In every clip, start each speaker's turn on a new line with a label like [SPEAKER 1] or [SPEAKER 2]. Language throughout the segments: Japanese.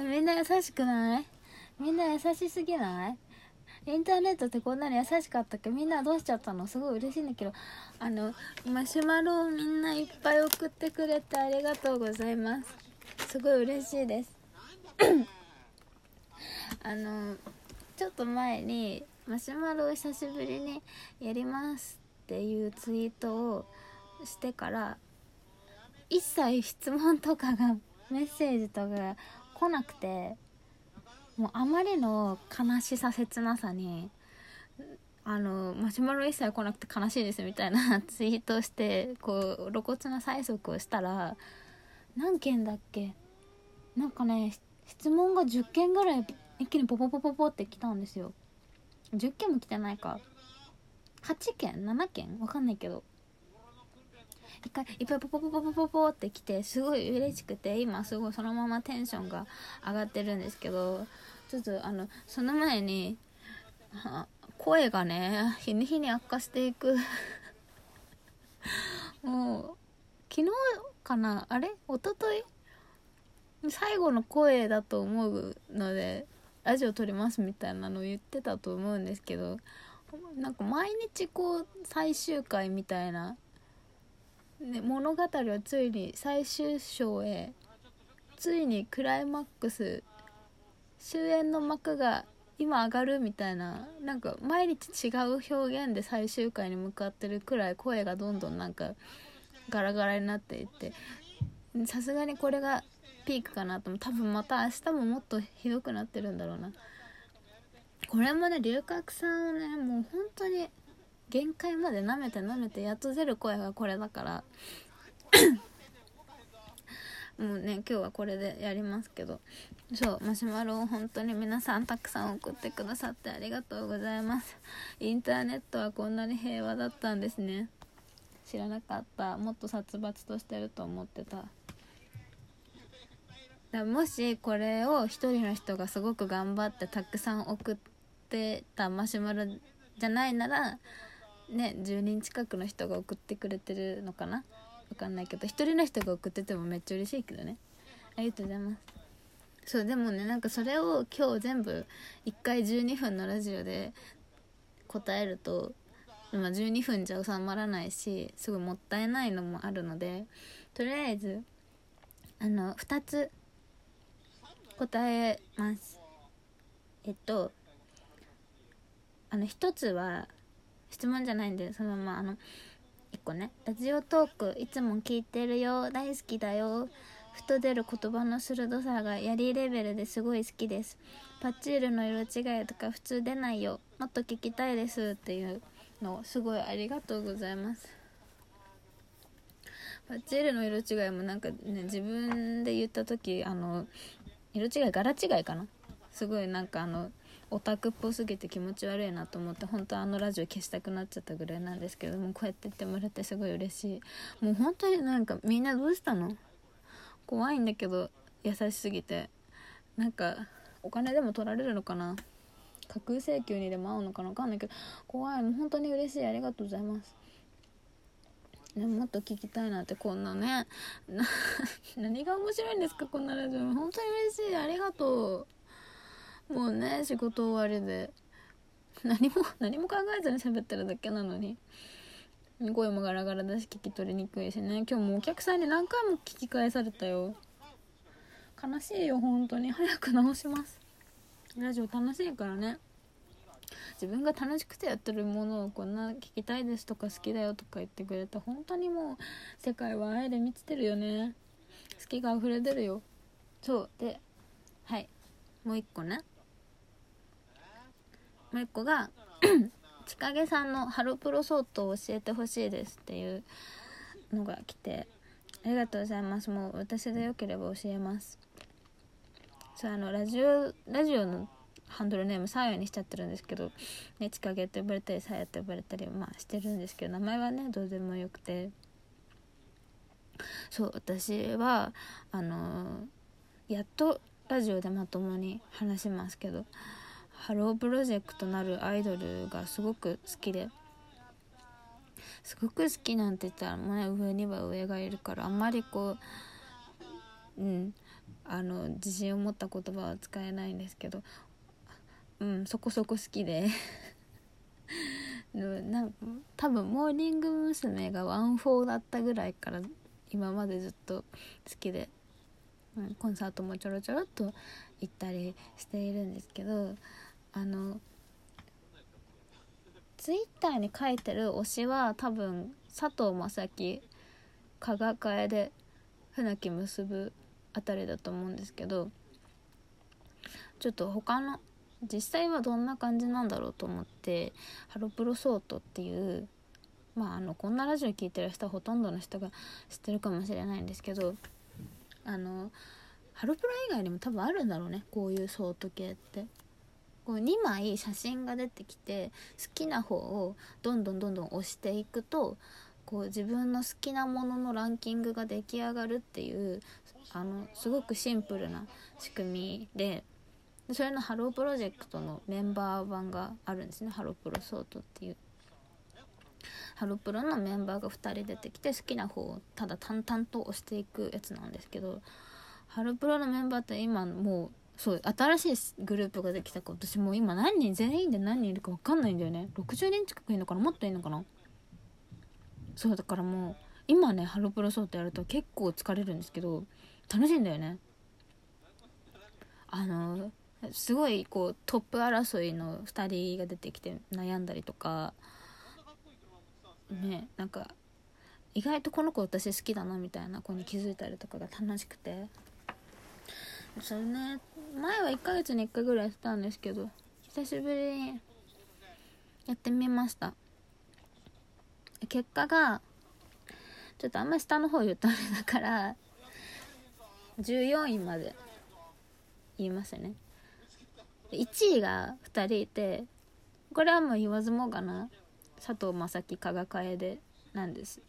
[SPEAKER 1] みんな優しくない？みんな優しすぎない？インターネットってこんなに優しかったっけ？みんなどうしちゃったの？すごい嬉しいんだけど。あのマシュマロをみんないっぱい送ってくれてありがとうございます。すごい嬉しいです。あのちょっと前にマシュマロを久しぶりにやりますっていうツイートをしてから一切質問とかがメッセージとか来なくてもうあまりの悲しさ切なさにあのマシュマロ一切来なくて悲しいですみたいな ツイートしてこう露骨な催促をしたら何件だっけ？なんかね質問が10件ぐらい一気にポポポポポって来たんですよ。10件も来てないか。8件？7件？わかんないけど。一回いっぱいポポポポポポポって来てすごい嬉しくて今すごいそのままテンションが上がってるんですけどちょっとあのその前に声がね日に日に悪化していく。もう昨日かな？あれ？一昨日？最後の声だと思うのでラジオ撮りますみたいなのを言ってたと思うんですけどなんか毎日こう最終回みたいな、ね、物語はついに最終章へついにクライマックス終焉の幕が今上がるみたいななんか毎日違う表現で最終回に向かってるくらい声がどんどんなんかガラガラになっていってさすがにこれがピークかなと思う。多分また明日ももっとひどくなってるんだろうな。これもね龍角散をねもう本当に限界まで舐めて舐めてやっと出る声がこれだから。もうね今日はこれでやりますけど。そうマシュマロを本当に皆さんたくさん送ってくださってありがとうございます。インターネットはこんなに平和だったんですね。知らなかった。もっと殺伐としてると思ってた。だもしこれを一人の人がすごく頑張ってたくさん送ってたマシュマロじゃないならね10人近くの人が送ってくれてるのかな？わかんないけど一人の人が送っててもめっちゃ嬉しいけどね。ありがとうございます。そうでもねなんかそれを今日全部1回12分のラジオで答えると、まあ、12分じゃ収まらないしすごいもったいないのもあるのでとりあえずあの2つ答えます。えっとあの1つは質問じゃないんでそのままあの1個ね。ラジオトークいつも聞いてるよ。大好きだよ。ふと出る言葉の鋭さがやりレベルですごい好きです。パッチールの色違いとか普通出ないよ。もっと聞きたいです。っていうのすごいありがとうございます。パッチールの色違いもなんかね自分で言った時あの色違い柄違いかな。すごいなんかあのオタクっぽすぎて気持ち悪いなと思って本当あのラジオ消したくなっちゃったぐらいなんですけどもこうやって言ってもらってすごい嬉しい。もう本当になんかみんなどうしたの？怖いんだけど優しすぎて。なんかお金でも取られるのかな？架空請求にでも合うのかな分かんないけど。怖い。もう本当に嬉しい。ありがとうございます。ね、もっと聞きたいなってこんなね。何が面白いんですかこんなラジオ。本当に嬉しい。ありがとう。もうね仕事終わりで。何も何も考えずに喋ってるだけなのに。声もガラガラだし聞き取りにくいしね。今日もお客さんに何回も聞き返されたよ。悲しいよ本当に。早く直します。ラジオ楽しいからね。自分が楽しくてやってるものをこんな聞きたいですとか好きだよとか言ってくれた本当にもう世界は愛で満ちてるよね。好きが溢れ出るよ。そう。ではい。もう一個ね。もう一個が 千景さんのハロプロソートを教えてほしいですっていうのが来てありがとうございます。もう私でよければ教えます。そうあのラジオラジオのハンドルネームサーヤにしちゃってるんですけどねちかげって呼ばれたりサーヤって呼ばれたりまあしてるんですけど名前はねどうでもよくて。そう私はあのー、やっとラジオでまともに話しますけどハロープロジェクトなるアイドルがすごく好きで。すごく好きなんて言ったらもうね上には上がいるからあんまりこううんあの自信を持った言葉は使えないんですけど。うんそこそこ好きで。なん多分モーニング娘。がワンフォーだったぐらいから今までずっと好きで、うん、コンサートもちょろちょろっと行ったりしているんですけど。あのツイッターに書いてる推しは多分佐藤正樹加賀替えで船木結ぶあたりだと思うんですけどちょっと他の実際はどんな感じなんだろうと思ってハロプロソートっていうまああのこんなラジオ聴いてる人はほとんどの人が知ってるかもしれないんですけどあのハロプロ以外にも多分あるんだろうねこういうソート系って。こう2枚写真が出てきて好きな方をどんどんどんどん押していくとこう自分の好きなもののランキングが出来上がるっていうあのすごくシンプルな仕組みでそれのハロープロジェクトのメンバー版があるんですね。ハロプロソートっていう。ハロプロのメンバーが2人出てきて好きな方をただ淡々と押していくやつなんですけどハロプロのメンバーって今もうそう新しいグループができたか私もう今何人全員で何人いるか分かんないんだよね。60人近くいるのかな？もっといるのかな？そうだからもう今ねハロプロソートやると結構疲れるんですけど楽しいんだよね。あのすごいこうトップ争いの2人が出てきて悩んだりとかねなんか意外とこの子私好きだなみたいな子に気づいたりとかが楽しくて。それね。前は1ヶ月に1回ぐらいやってたんですけど久しぶりにやってみました。結果がちょっとあんまり下の方言ったあれだから14位まで言いますね。1位が2人いてこれはもう言わずもがな佐藤優樹加賀楓でなんです。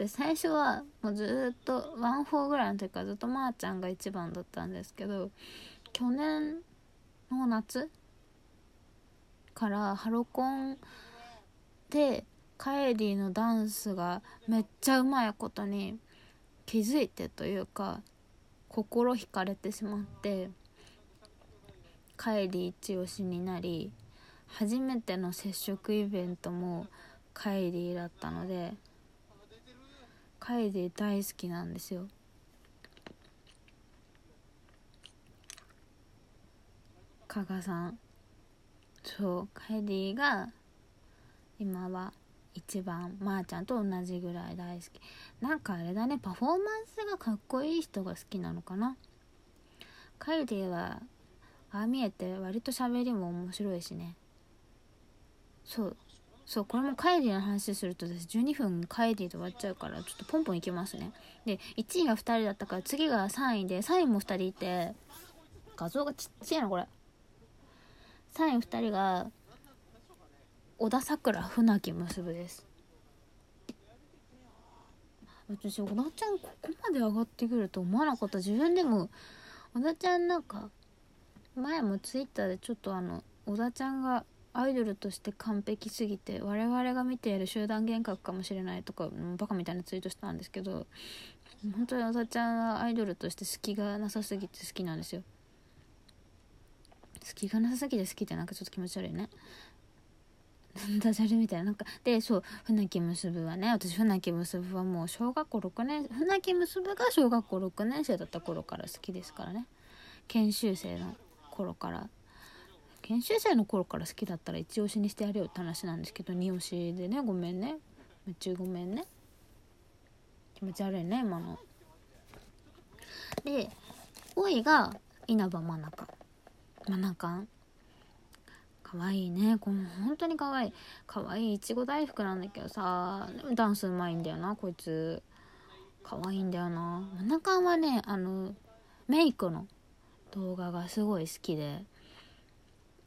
[SPEAKER 1] で最初はもうずっとワンフォーぐらいの時からずっとまーちゃんが一番だったんですけど去年の夏からハロコンでかえでぃーのダンスがめっちゃうまいことに気づいてというか心惹かれてしまってカエリー一押しになり初めての接触イベントもカエリーだったのでカエリー大好きなんですよ。加賀さん。そう。カエリーが今は一番まー、あ、ちゃんと同じぐらい大好き。なんかあれだね。パフォーマンスがかっこいい人が好きなのかな。カエリーはああ見えて割と喋りも面白いしね。そう。そうこれもカイリーの話するとです12分カイリーで終わっちゃうからちょっとポンポンいきますね。で1位が2人だったから次が3位で3位も2人いて画像がちっちゃいなこれ。3位2人が小田さくら船木結です。私小田ちゃんここまで上がってくると思わなかった。自分でも小田ちゃんなんか前もツイッターでちょっとあの小田ちゃんがアイドルとして完璧すぎて我々が見ている集団幻覚かもしれないとかバカみたいなツイートしたんですけど本当に小田ちゃんはアイドルとして隙がなさすぎて好きなんですよ。隙がなさすぎて好きってなんかちょっと気持ち悪いね。ダジャレみたいな。なんかでそう船木結はね私船木結はもう小学校6年船木結が小学校6年生だった頃から好きですからね。研修生の頃から。研修生の頃から好きだったら一押しにしてやるよって話なんですけど二押しでねごめんね。めっちゃごめんね。気持ち悪いね今の。で5位が稲葉真中。真中。かわいいねこの本当にかわい。いかわいいいちご大福なんだけどさダンスうまいんだよなこいつ。かわいいんだよな。真中はねあのメイクの動画がすごい好きで。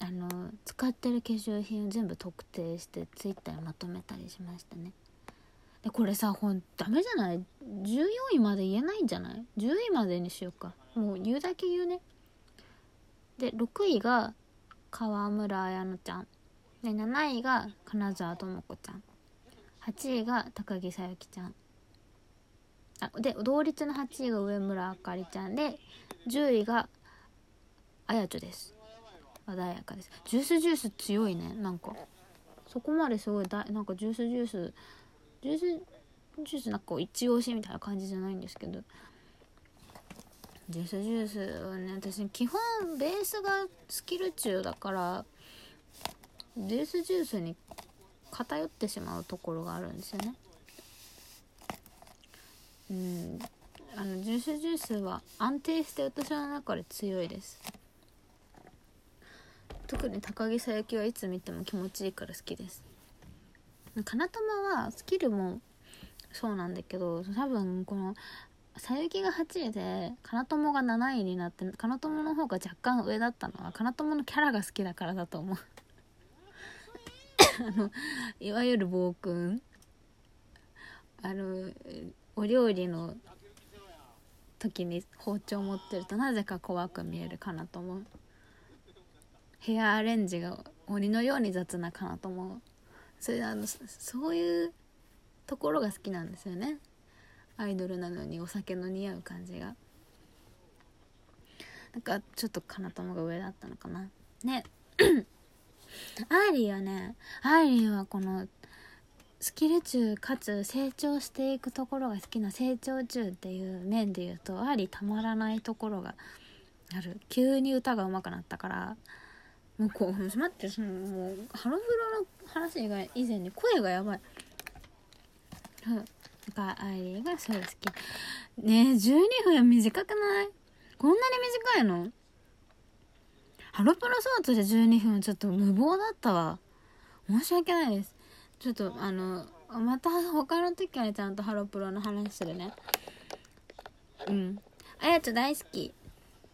[SPEAKER 1] あの使ってる化粧品を全部特定してツイッターにまとめたりしましたね。でこれさほんダメじゃない？14位まで言えないんじゃない？10位までにしようか。もう言うだけ言うね。で6位が川村彩乃ちゃん。で7位が金沢智子ちゃん。8位が高木さゆきちゃん。あで同率の8位が上村あかりちゃんで10位があやちょです。穏やかです。ジュースジュース強いね。なんか。そこまですごいだなんかジュースジュースジュースジュースなんか一押しみたいな感じじゃないんですけど。ジュースジュースはね私基本ベースがスキル中だからジュースジュースに偏ってしまうところがあるんですよね。うん。あのジュースジュースは安定して私の中で強いです。特に高木さゆきはいつ見ても気持ちいいから好きです。金玉はスキルもそうなんだけど多分このさゆきが8位で金友が7位になって金友の方が若干上だったのは金友のキャラが好きだからだと思う。あのいわゆる暴君。あのお料理の時に包丁持ってるとなぜか怖く見えるかなと思う。ヘアアレンジが鬼のように雑なかなと思う。それあのそういうところが好きなんですよね。アイドルなのにお酒の似合う感じが。なんかちょっとかなたまが上だったのかな。ね。アーリーはねアーリーはこのスキル中かつ成長していくところが好きな成長中っていう面で言うとアーリーたまらないところがある。急に歌が上手くなったから。もうこう待ってそのもうハロプロの話が以前に声がやばい。うんがアイリーがすごい好きねえ12分短くない？こんなに短いの？ハロプロソーツで12分ちょっと無謀だったわ。申し訳ないです。ちょっとあのまた他の時はちゃんとハロプロの話するね。うん。あやちょ大好き。